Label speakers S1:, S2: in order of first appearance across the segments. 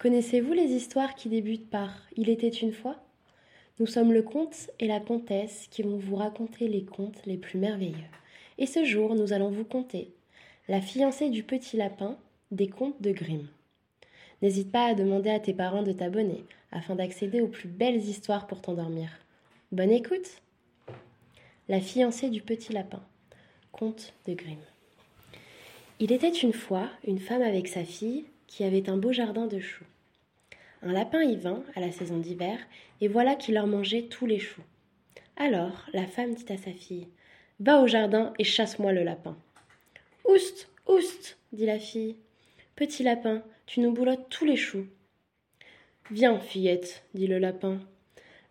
S1: Connaissez-vous les histoires qui débutent par Il était une fois Nous sommes le comte et la comtesse qui vont vous raconter les contes les plus merveilleux. Et ce jour, nous allons vous conter La fiancée du petit lapin des contes de Grimm. N'hésite pas à demander à tes parents de t'abonner afin d'accéder aux plus belles histoires pour t'endormir. Bonne écoute La fiancée du petit lapin. Conte de Grimm. Il était une fois une femme avec sa fille qui avait un beau jardin de choux. Un lapin y vint à la saison d'hiver, et voilà qu'il leur mangeait tous les choux. Alors la femme dit à sa fille Va au jardin et chasse-moi le lapin. Oust, oust, dit la fille. Petit lapin, tu nous boulottes tous les choux. Viens, fillette, dit le lapin.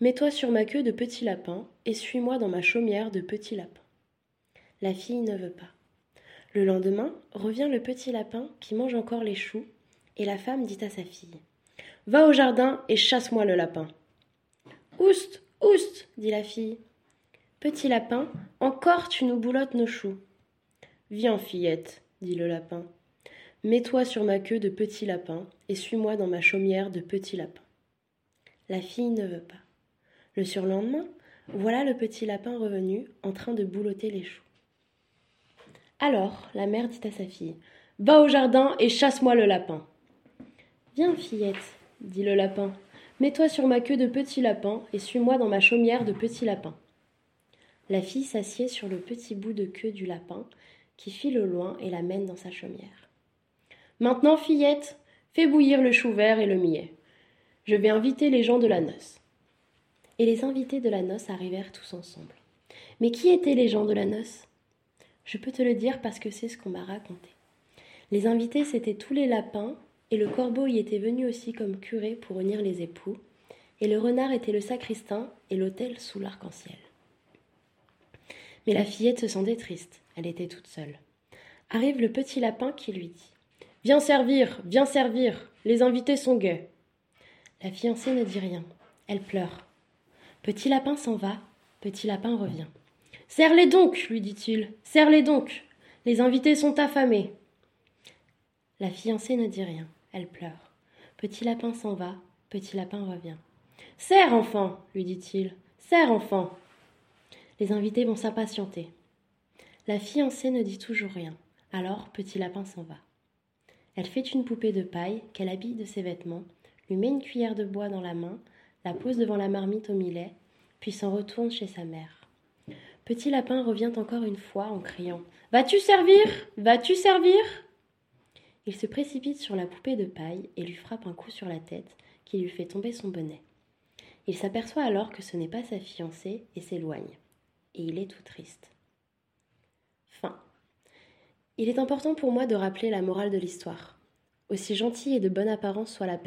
S1: Mets-toi sur ma queue de petit lapin et suis-moi dans ma chaumière de petit lapin. La fille ne veut pas. Le lendemain, revient le petit lapin qui mange encore les choux, et la femme dit à sa fille Va au jardin et chasse-moi le lapin. Oust, oust, dit la fille. Petit lapin, encore tu nous boulottes nos choux. Viens, fillette, dit le lapin. Mets-toi sur ma queue de petit lapin et suis-moi dans ma chaumière de petit lapin. La fille ne veut pas. Le surlendemain, voilà le petit lapin revenu en train de boulotter les choux. Alors la mère dit à sa fille Va au jardin et chasse-moi le lapin. Viens, fillette, dit le lapin. Mets-toi sur ma queue de petit lapin et suis-moi dans ma chaumière de petit lapin. La fille s'assied sur le petit bout de queue du lapin qui file au loin et la mène dans sa chaumière. Maintenant, fillette, fais bouillir le chou vert et le millet. Je vais inviter les gens de la noce. Et les invités de la noce arrivèrent tous ensemble. Mais qui étaient les gens de la noce? Je peux te le dire parce que c'est ce qu'on m'a raconté. Les invités, c'étaient tous les lapins, et le corbeau y était venu aussi comme curé pour unir les époux, et le renard était le sacristain, et l'autel sous l'arc-en-ciel. Mais la fillette se sentait triste, elle était toute seule. Arrive le petit lapin qui lui dit Viens servir, viens servir, les invités sont gais. La fiancée ne dit rien, elle pleure. Petit lapin s'en va, petit lapin revient. Serre-les donc, lui dit-il, serre-les donc, les invités sont affamés. La fiancée ne dit rien, elle pleure. Petit lapin s'en va, petit lapin revient. Serre, enfant, lui dit-il, serre, enfant. Les invités vont s'impatienter. La fiancée ne dit toujours rien, alors petit lapin s'en va. Elle fait une poupée de paille qu'elle habille de ses vêtements, lui met une cuillère de bois dans la main, la pose devant la marmite au millet, puis s'en retourne chez sa mère. Petit lapin revient encore une fois en criant Vas-tu servir? Vas-tu servir? Il se précipite sur la poupée de paille et lui frappe un coup sur la tête qui lui fait tomber son bonnet. Il s'aperçoit alors que ce n'est pas sa fiancée et s'éloigne. Et il est tout triste. Fin. Il est important pour moi de rappeler la morale de l'histoire. Aussi gentille et de bonne apparence soit la,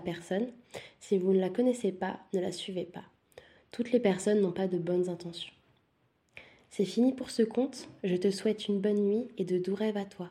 S1: personne, si vous ne la connaissez pas, ne la suivez pas. Toutes les personnes n'ont pas de bonnes intentions. C'est fini pour ce conte, je te souhaite une bonne nuit et de doux rêves à toi.